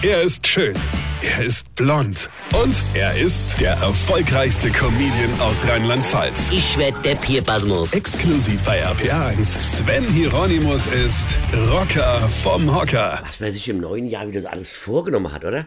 Er ist schön. Er ist blond. Und er ist der erfolgreichste Comedian aus Rheinland-Pfalz. Ich werd der Pierpasmus. Exklusiv bei RPA1. Sven Hieronymus ist Rocker vom Hocker. Was man sich im neuen Jahr wieder so alles vorgenommen hat, oder?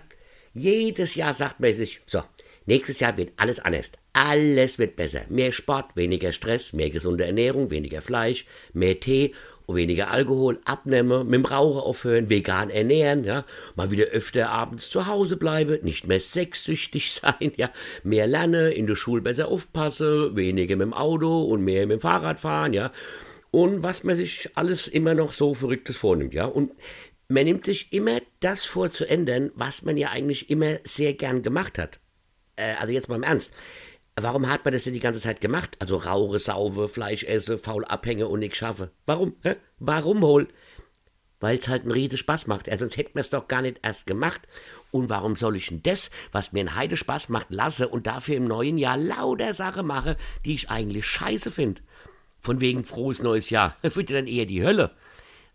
Jedes Jahr sagt man sich, so, nächstes Jahr wird alles anders. Alles wird besser. Mehr Sport, weniger Stress, mehr gesunde Ernährung, weniger Fleisch, mehr Tee weniger Alkohol, abnehmen, mit dem Rauchen aufhören, vegan ernähren, ja, mal wieder öfter abends zu Hause bleiben, nicht mehr sexsüchtig sein, ja, mehr lernen, in der Schule besser aufpassen, weniger mit dem Auto und mehr mit dem Fahrrad fahren, ja, und was man sich alles immer noch so Verrücktes vornimmt, ja, und man nimmt sich immer das vor zu ändern, was man ja eigentlich immer sehr gern gemacht hat. Äh, also jetzt mal im Ernst. Warum hat man das denn die ganze Zeit gemacht? Also rauche, sauve, Fleisch esse, faul abhänge und nichts schaffe. Warum? Hä? Warum wohl? Weil es halt einen riesen Spaß macht. Ja, sonst hätten wir es doch gar nicht erst gemacht. Und warum soll ich denn das, was mir einen Heide Spaß macht, lasse und dafür im neuen Jahr lauter Sachen mache, die ich eigentlich scheiße finde? Von wegen frohes neues Jahr. Wird ja dann eher die Hölle.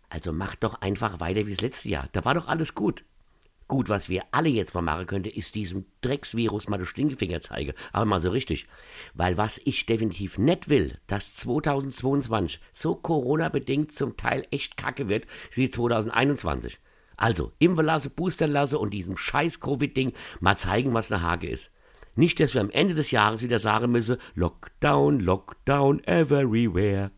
Also mach doch einfach weiter wie das letzte Jahr. Da war doch alles gut. Gut, was wir alle jetzt mal machen könnten, ist diesem Drecksvirus mal den Stinkefinger zeigen. Aber mal so richtig. Weil was ich definitiv nicht will, dass 2022 so Corona-bedingt zum Teil echt kacke wird, wie 2021. Also, impfen lasse, boostern lasse und diesem scheiß Covid-Ding mal zeigen, was eine Hake ist. Nicht, dass wir am Ende des Jahres wieder sagen müssen, Lockdown, Lockdown everywhere.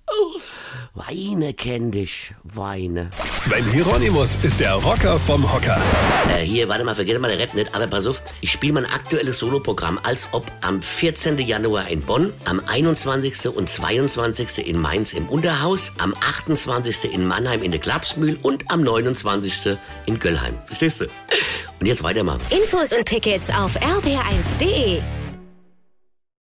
Weine kenn dich, Weine. Sven Hieronymus ist der Rocker vom Hocker. Äh, hier, warte mal, vergiss mal der Rap nicht, aber pass auf, ich spiele mein aktuelles Soloprogramm, als ob am 14. Januar in Bonn, am 21. und 22. in Mainz im Unterhaus, am 28. in Mannheim in der Klapsmühl und am 29. in Göllheim. Verstehst du? Und jetzt weitermachen. Infos und Tickets auf rb1.de.